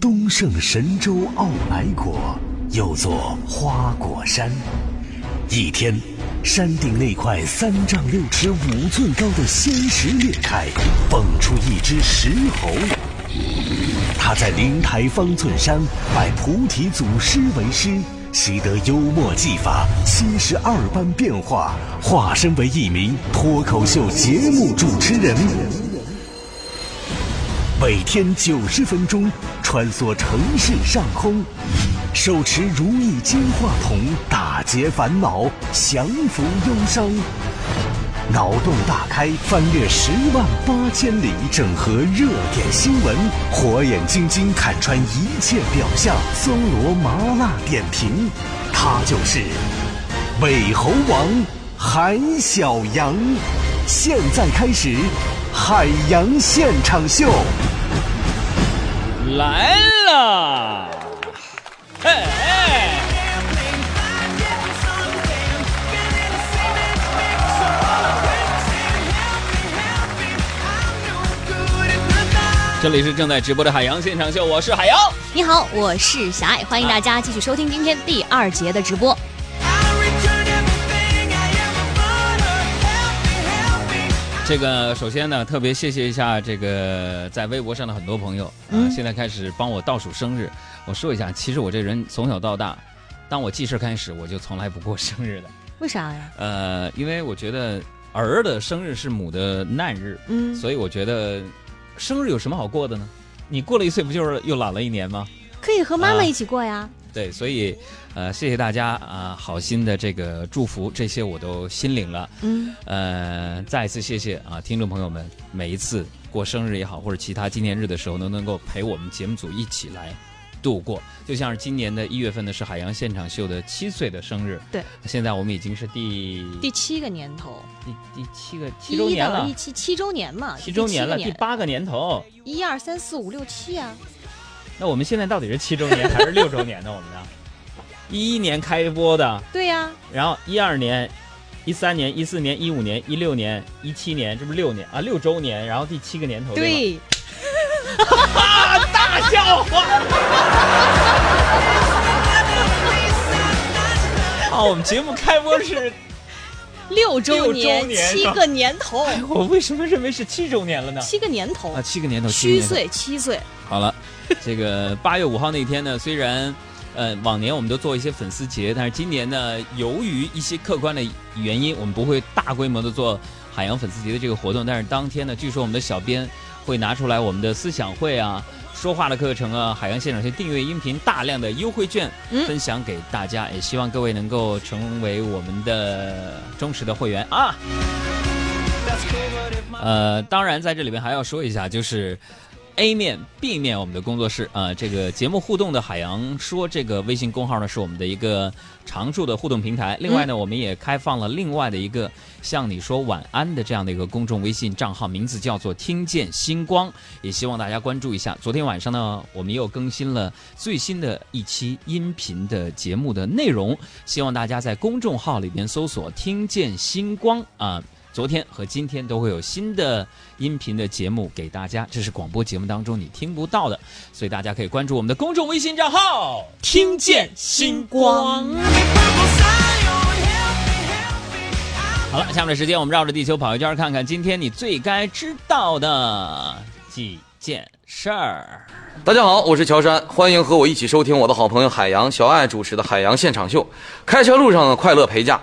东胜神州傲来国，又作花果山。一天，山顶那块三丈六尺五寸高的仙石裂开，蹦出一只石猴。他在灵台方寸山拜菩提祖师为师，习得幽默技法，七十二般变化，化身为一名脱口秀节目主持人。每天九十分钟，穿梭城市上空，手持如意金话筒，打劫烦恼，降服忧伤。脑洞大开，翻越十万八千里，整合热点新闻，火眼金睛看穿一切表象，搜罗麻辣点评。他就是尾猴王韩小阳。现在开始，海洋现场秀。来了，嘿！这里是正在直播的海洋现场秀，我是海洋。你好，我是小爱，欢迎大家继续收听今天第二节的直播。这个首先呢，特别谢谢一下这个在微博上的很多朋友啊，现在开始帮我倒数生日。我说一下，其实我这人从小到大，当我记事开始，我就从来不过生日的。为啥呀？呃，因为我觉得儿的生日是母的难日，嗯，所以我觉得生日有什么好过的呢？你过了一岁，不就是又老了一年吗？可以和妈妈一起过呀。对，所以，呃，谢谢大家啊，好心的这个祝福，这些我都心领了。嗯，呃，再一次谢谢啊，听众朋友们，每一次过生日也好，或者其他纪念日的时候，都能够陪我们节目组一起来度过。就像是今年的一月份呢，是海洋现场秀的七岁的生日。对，现在我们已经是第第七个年头，第第七个七周年了，一七七周年嘛，七周年了，第八个年头，一二三四五六七啊。那我们现在到底是七周年还是六周年呢？我们呢？一一年开播的，对呀。然后一二年、一三年、一四年、一五年、一六年、一七年，这不是六年啊？六周年，然后第七个年头，对。大笑话！好，我们节目开播是六周年，七个年头。我为什么认为是七周年了呢？七个年头啊，七个年头，虚岁七岁。好了，这个八月五号那天呢，虽然，呃，往年我们都做一些粉丝节，但是今年呢，由于一些客观的原因，我们不会大规模的做海洋粉丝节的这个活动。但是当天呢，据说我们的小编会拿出来我们的思想会啊、说话的课程啊、海洋现场秀订阅音频大量的优惠券分享给大家，也希望各位能够成为我们的忠实的会员啊。呃，当然在这里边还要说一下，就是。A 面、B 面，我们的工作室啊，这个节目互动的海洋说这个微信公号呢，是我们的一个常驻的互动平台。另外呢，我们也开放了另外的一个向你说晚安的这样的一个公众微信账号，名字叫做“听见星光”，也希望大家关注一下。昨天晚上呢，我们又更新了最新的一期音频的节目的内容，希望大家在公众号里边搜索“听见星光”啊。昨天和今天都会有新的音频的节目给大家，这是广播节目当中你听不到的，所以大家可以关注我们的公众微信账号“听见星光”。好了，下面的时间我们绕着地球跑一圈，看看今天你最该知道的几件事儿。大家好，我是乔杉，欢迎和我一起收听我的好朋友海洋小爱主持的《海洋现场秀》，开车路上的快乐陪驾。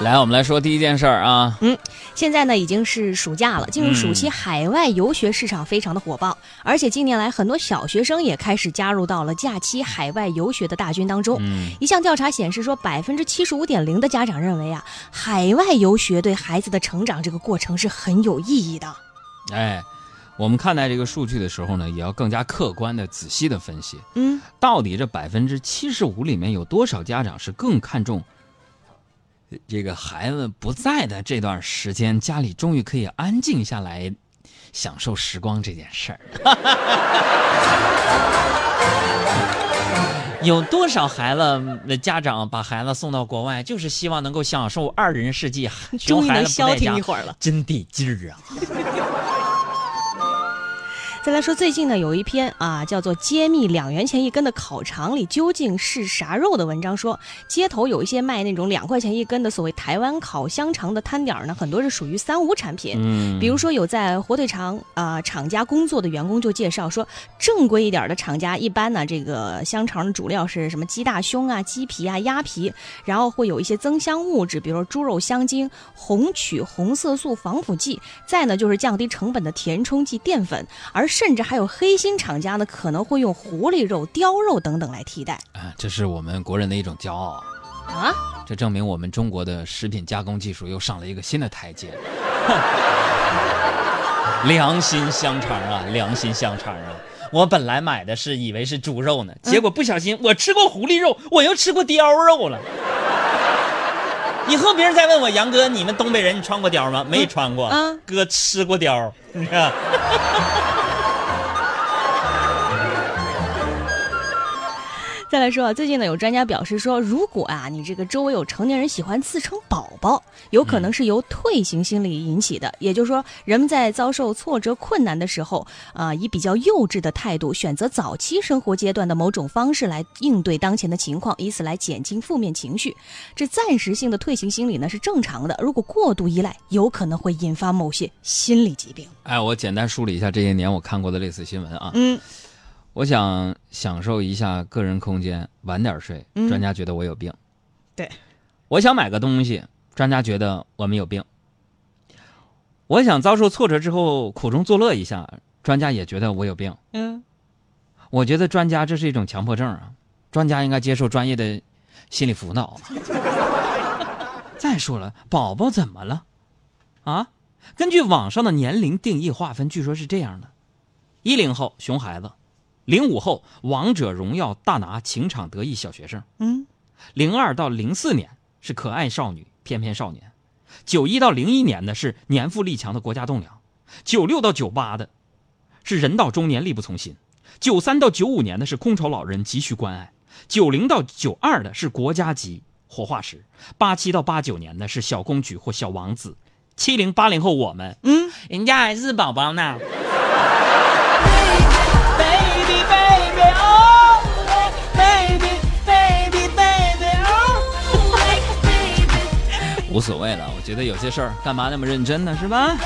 来，我们来说第一件事儿啊，嗯。现在呢已经是暑假了，进入暑期，海外游学市场非常的火爆，而且近年来很多小学生也开始加入到了假期海外游学的大军当中。一项调查显示说，百分之七十五点零的家长认为啊，海外游学对孩子的成长这个过程是很有意义的。哎，我们看待这个数据的时候呢，也要更加客观的、仔细的分析。嗯，到底这百分之七十五里面有多少家长是更看重？这个孩子不在的这段时间，家里终于可以安静下来，享受时光这件事儿。有多少孩子的家长把孩子送到国外，就是希望能够享受二人世界，终于能消停一会儿了，真得劲儿啊！再来说最近呢，有一篇啊叫做《揭秘两元钱一根的烤肠里究竟是啥肉》的文章，说街头有一些卖那种两块钱一根的所谓台湾烤香肠的摊点呢，很多是属于三无产品。嗯，比如说有在火腿肠啊厂家工作的员工就介绍说，正规一点的厂家一般呢，这个香肠的主料是什么鸡大胸啊、鸡皮啊、鸭皮，然后会有一些增香物质，比如说猪肉香精、红曲红色素防腐剂，再呢就是降低成本的填充剂淀粉，而。甚至还有黑心厂家呢，可能会用狐狸肉、貂肉等等来替代。啊，这是我们国人的一种骄傲啊！这证明我们中国的食品加工技术又上了一个新的台阶。良心香肠啊，良心香肠啊！我本来买的是以为是猪肉呢，结果不小心我吃过狐狸肉，我又吃过貂肉了。以后别人再问我杨哥，你们东北人你穿过貂吗？没穿过。嗯，哥吃过貂，你看。再来说啊，最近呢有专家表示说，如果啊你这个周围有成年人喜欢自称宝宝，有可能是由退行心理引起的。也就是说，人们在遭受挫折困难的时候，啊以比较幼稚的态度，选择早期生活阶段的某种方式来应对当前的情况，以此来减轻负面情绪。这暂时性的退行心理呢是正常的，如果过度依赖，有可能会引发某些心理疾病。哎，我简单梳理一下这些年我看过的类似新闻啊。嗯。我想享受一下个人空间，晚点睡。专家觉得我有病。对，我想买个东西，专家觉得我们有病。我想遭受挫折之后苦中作乐一下，专家也觉得我有病。嗯，我觉得专家这是一种强迫症啊，专家应该接受专业的心理辅导。再说了，宝宝怎么了？啊？根据网上的年龄定义划分，据说是这样的：一零后熊孩子。零五后王者荣耀大拿情场得意小学生，嗯，零二到零四年是可爱少女翩翩少年，九一到零一年的是年富力强的国家栋梁，九六到九八的是人到中年力不从心，九三到九五年的是空巢老人急需关爱，九零到九二的是国家级活化石，八七到八九年的是小公举或小王子，七零八零后我们，嗯，人家还是宝宝呢。无所谓了，我觉得有些事儿干嘛那么认真呢，是吧？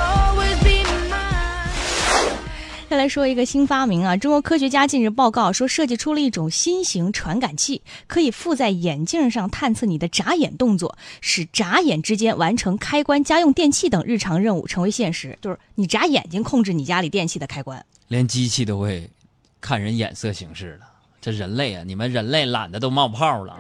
再来说一个新发明啊，中国科学家近日报告说，设计出了一种新型传感器，可以附在眼镜上探测你的眨眼动作，使眨眼之间完成开关、家用电器等日常任务成为现实。就是你眨眼睛控制你家里电器的开关，连机器都会看人眼色行事了。这人类啊，你们人类懒得都冒泡了。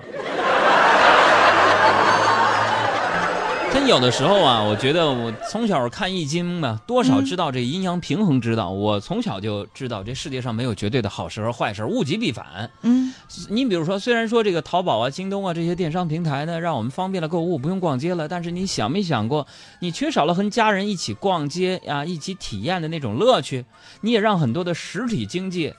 真有的时候啊，我觉得我从小看易经呢，多少知道这阴阳平衡之道。我从小就知道这世界上没有绝对的好事和坏事，物极必反。嗯，你比如说，虽然说这个淘宝啊、京东啊这些电商平台呢，让我们方便了购物，不用逛街了，但是你想没想过，你缺少了和家人一起逛街啊、一起体验的那种乐趣，你也让很多的实体经济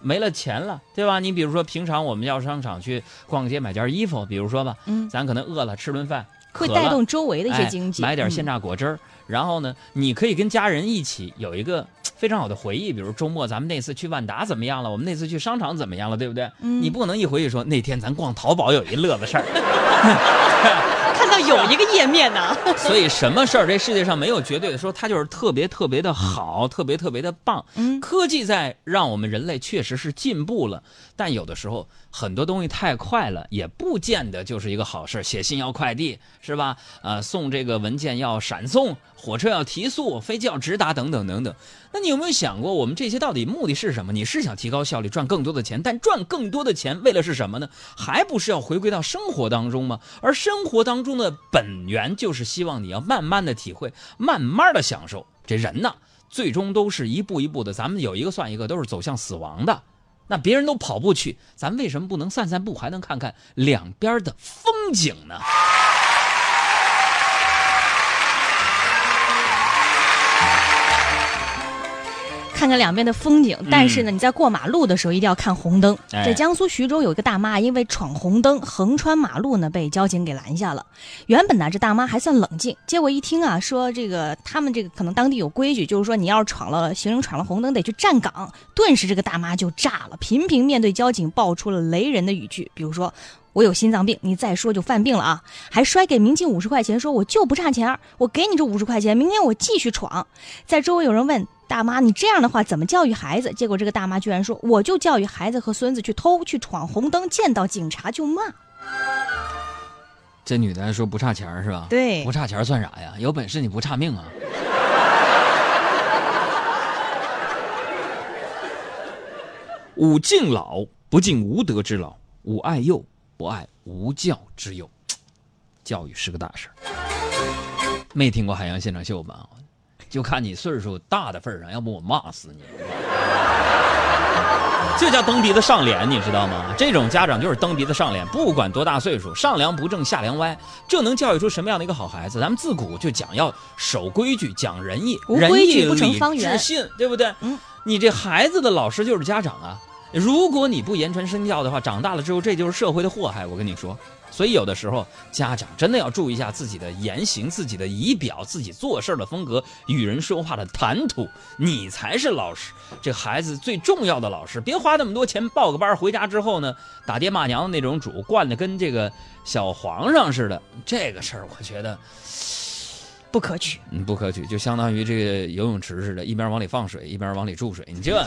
没了钱了，对吧？你比如说，平常我们要商场去逛街买件衣服，比如说吧，嗯，咱可能饿了吃顿饭。会带动周围的一些经济，买点鲜榨果汁儿，然后呢，你可以跟家人一起有一个非常好的回忆，比如周末咱们那次去万达怎么样了？我们那次去商场怎么样了？对不对？你不能一回去说那天咱逛淘宝有一乐子事儿，看 到有一个页面呢。所以什么事儿这世界上没有绝对的，说它就是特别特别的好，特别特别的棒。嗯，科技在让我们人类确实是进步了，但有的时候。很多东西太快了，也不见得就是一个好事。写信要快递是吧？呃，送这个文件要闪送，火车要提速，飞机要直达，等等等等。那你有没有想过，我们这些到底目的是什么？你是想提高效率，赚更多的钱？但赚更多的钱为了是什么呢？还不是要回归到生活当中吗？而生活当中的本源就是希望你要慢慢的体会，慢慢的享受。这人呢，最终都是一步一步的，咱们有一个算一个，都是走向死亡的。那别人都跑步去，咱为什么不能散散步，还能看看两边的风景呢？看看两边的风景。但是呢，你在过马路的时候一定要看红灯。哎在江苏徐州有一个大妈因为闯红灯横穿马路呢，被交警给拦下了。原本呢，这大妈还算冷静，结果一听啊，说这个他们这个可能当地有规矩，就是说你要是闯了行人闯了红灯得去站岗。顿时这个大妈就炸了，频频面对交警爆出了雷人的语句，比如说。我有心脏病，你再说就犯病了啊！还摔给民警五十块钱，说我就不差钱，我给你这五十块钱，明天我继续闯。在周围有人问大妈，你这样的话怎么教育孩子？结果这个大妈居然说，我就教育孩子和孙子去偷去闯红灯，见到警察就骂。这女的还说不差钱是吧？对不差钱算啥呀？有本事你不差命啊！吾敬老，不敬无德之老；吾爱幼，不爱无教之幼。教育是个大事儿。没听过海洋现场秀吧？就看你岁数大的份上，要不我骂死你！这叫蹬鼻子上脸，你知道吗？这种家长就是蹬鼻子上脸，不管多大岁数，上梁不正下梁歪，这能教育出什么样的一个好孩子？咱们自古就讲要守规矩，讲仁义，无仁义规矩不成礼方圆智信，对不对？嗯，你这孩子的老师就是家长啊。如果你不言传身教的话，长大了之后这就是社会的祸害。我跟你说，所以有的时候家长真的要注意一下自己的言行、自己的仪表、自己做事的风格、与人说话的谈吐，你才是老师，这孩子最重要的老师。别花那么多钱报个班，回家之后呢，打爹骂娘的那种主，惯的跟这个小皇上似的。这个事儿，我觉得。不可取。不可取，就相当于这个游泳池似的，一边往里放水，一边往里注水。你这，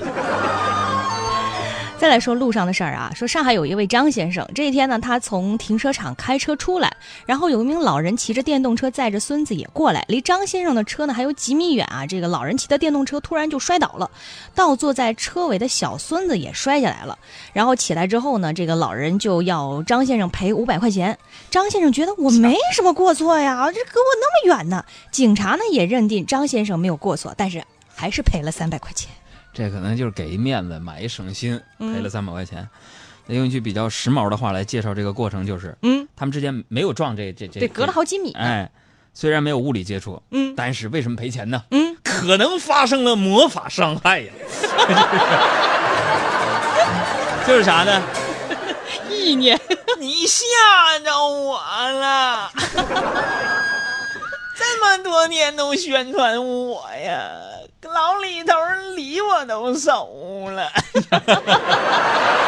再来说路上的事儿啊，说上海有一位张先生，这一天呢，他从停车场开车出来，然后有一名老人骑着电动车载着孙子也过来，离张先生的车呢还有几米远啊。这个老人骑的电动车突然就摔倒了，倒坐在车尾的小孙子也摔下来了。然后起来之后呢，这个老人就要张先生赔五百块钱。张先生觉得我没什么过错呀，这隔我那么远呢。警察呢也认定张先生没有过错，但是还是赔了三百块钱。这可能就是给一面子，买一省心，嗯赔了三百块钱。那用一句比较时髦的话来介绍这个过程，就是嗯，他们之间没有撞这这这，对，隔了好几米。哎，虽然没有物理接触，嗯但是为什么赔钱呢？嗯，可能发生了魔法伤害呀。就是啥呢？意念。你吓着我了，这么多年都宣传我呀，老李头梨我都熟了。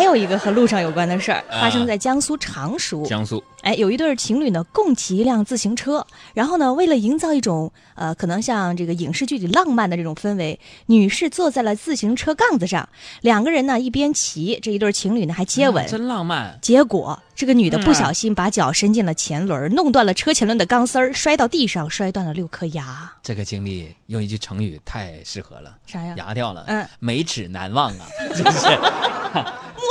还有一个和路上有关的事儿，啊发生在江苏常熟。江苏哎，有一对情侣呢，共骑一辆自行车，然后呢，为了营造一种呃，可能像这个影视剧里浪漫的这种氛围，女士坐在了自行车杠子上，两个人呢一边骑，这一对情侣呢还接吻。真浪漫。结果，这个女的不小心把脚伸进了前轮，弄断了车前轮的钢丝儿，摔到地上，摔断了六颗牙。这个经历用一句成语太适合了，啥呀？牙掉了，嗯，没齿难忘啊，真是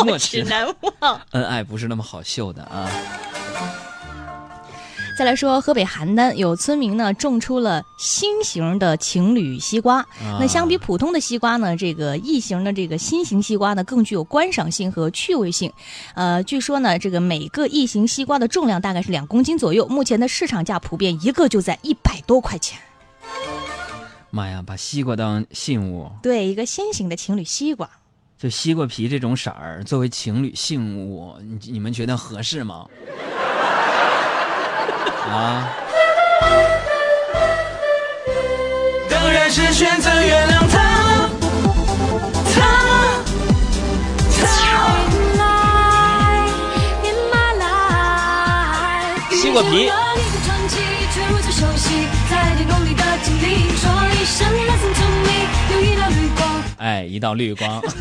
莫齿难忘。恩爱不是那么好秀的啊。再来说河北邯郸有村民呢种出了新型的情侣西瓜。那相比普通的西瓜呢，这个异形的这个新型西瓜呢更具有观赏性和趣味性。呃，据说呢，这个每个异形西瓜的重量大概是两公斤左右，目前的市场价普遍一个就在一百多块钱。妈呀，把西瓜当信物，对，一个新型的情侣西瓜。就西瓜皮这种色儿作为情侣信物，你你们觉得合适吗？啊？当然是选择原谅他，他，他。西瓜皮。哎，一道绿光。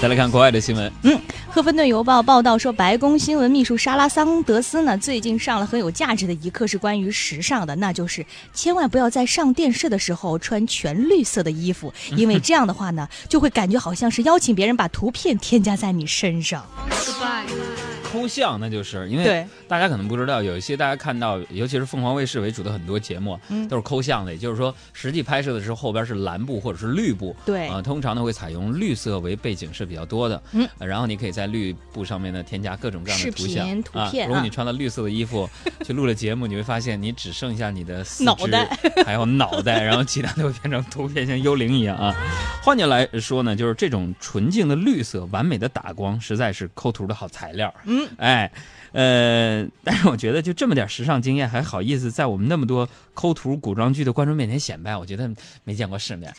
再来看国外的新闻，嗯，赫芬顿邮报报道说，白宫新闻秘书莎拉桑德斯呢，最近上了很有价值的一课，是关于时尚的，那就是千万不要在上电视的时候穿全绿色的衣服，因为这样的话呢，就会感觉好像是邀请别人把图片添加在你身上。Goodbye. 抠像，那就是因为对。大家可能不知道，有一些大家看到，尤其是凤凰卫视为主的很多节目，嗯。都是抠像的，也就是说，实际拍摄的时候后边是蓝布或者是绿布，对。啊、通常呢会采用绿色为背景是比较多的，嗯。呃然后你可以在绿布上面呢添加各种各样的图像。图啊。片。啊如果你穿了绿色的衣服 去录了节目，你会发现你只剩下你的四肢脑袋。还有脑袋，然后其他都会变成图片，像幽灵一样啊。换句来说呢，就是这种纯净的绿色、完美的打光，实在是抠图的好材料。嗯，哎，呃，但是我觉得就这么点时尚经验，还好意思在我们那么多抠图古装剧的观众面前显摆，我觉得没见过世面。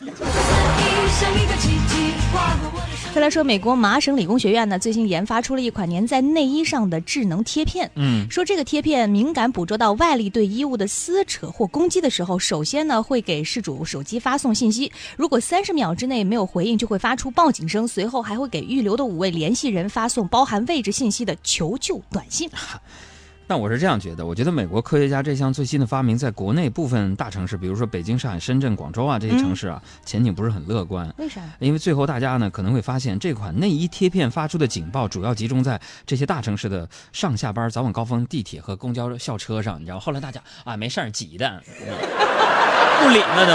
再来说，美国麻省理工学院呢，最新研发出了一款粘在内衣上的智能贴片。嗯，说这个贴片敏感捕捉到外力对衣物的撕扯或攻击的时候，首先呢会给事主手机发送信息，如果三十秒之内没有回应，就会发出报警声，随后还会给预留的五位联系人发送包含位置信息的求救短信。但 我是这样觉得，我觉得美国科学家这项最新的发明，在国内部分大城市，比如说北京、上海、深圳、广州啊这些城市啊，前景不是很乐观。为啥？因为最后大家呢可能会发现，这款内衣贴片发出的警报主要集中在这些大城市的上下班、早晚高峰地铁和公交校车上，你知道？后来大家啊没事儿挤的，不领了都。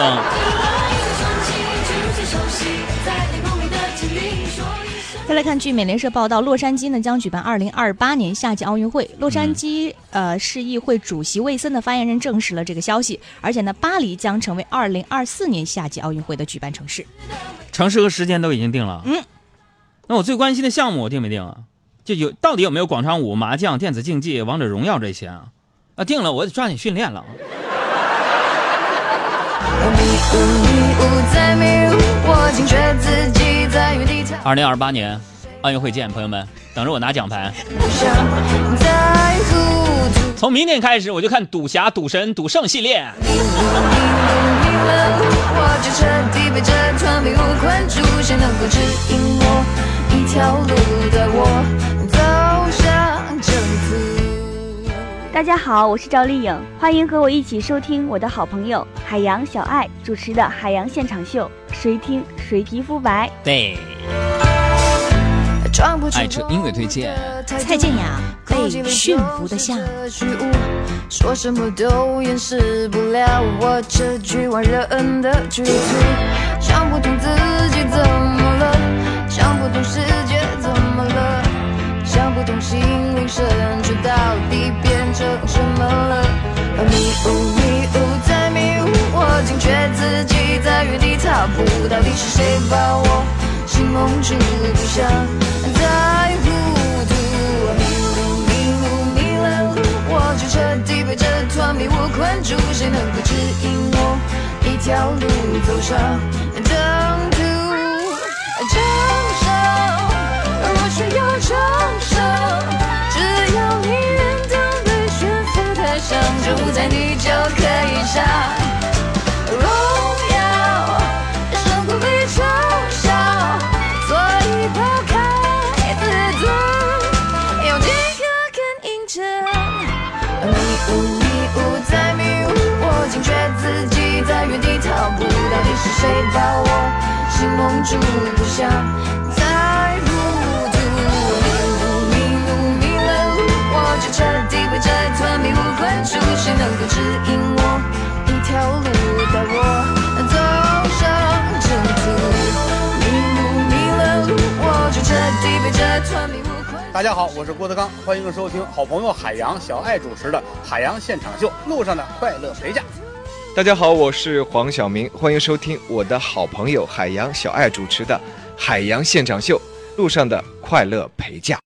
再来看，据美联社报道，洛杉矶呢将举办2028年夏季奥运会。洛杉矶、呃市议会主席魏森的发言人证实了这个消息，而且呢，巴黎将成为2024年夏季奥运会的举办城市。城市和时间都已经定了。嗯，那我最关心的项目我定没定啊？就有到底有没有广场舞、麻将、电子竞技、王者荣耀这些啊？啊，定了，我得抓紧训练了。二零二八年奥运会见，朋友们，等着我拿奖牌。从明天开始，我就看赌侠、赌神、赌圣系列。一条路带我大家好，我是赵丽颖，欢迎和我一起收听我的好朋友海洋小爱主持的《海洋现场秀》，谁听谁皮肤白。对，装不出爱车音乐推荐。蔡健雅被驯服的象。说什么都掩饰不了我这局外人的局促。想不通自己怎么了，想不通世界怎么了，想不通心灵深处到底变成什么了。迷雾迷雾在迷雾，我惊觉自己在原地踏步，到底是谁把我心蒙住？不想再糊涂。迷路迷路迷了路，我就彻底被这团迷雾困住，谁能够指引我一条路走上的象，就在你就可以唱。荣耀胜过被嘲笑，所以抛开自尊，有几个更硬撑。迷雾迷雾在迷雾，我惊觉自己在原地踏步，到底是谁把我心蒙住？不想关注，谁能够指引我一条路带我走上征途？大家好，我是郭德纲，欢迎收听好朋友海洋小爱主持的《海洋现场秀》路上的快乐陪嫁。大家好，我是黄晓明，欢迎收听我的好朋友海洋小爱主持的《海洋现场秀》路上的快乐陪嫁。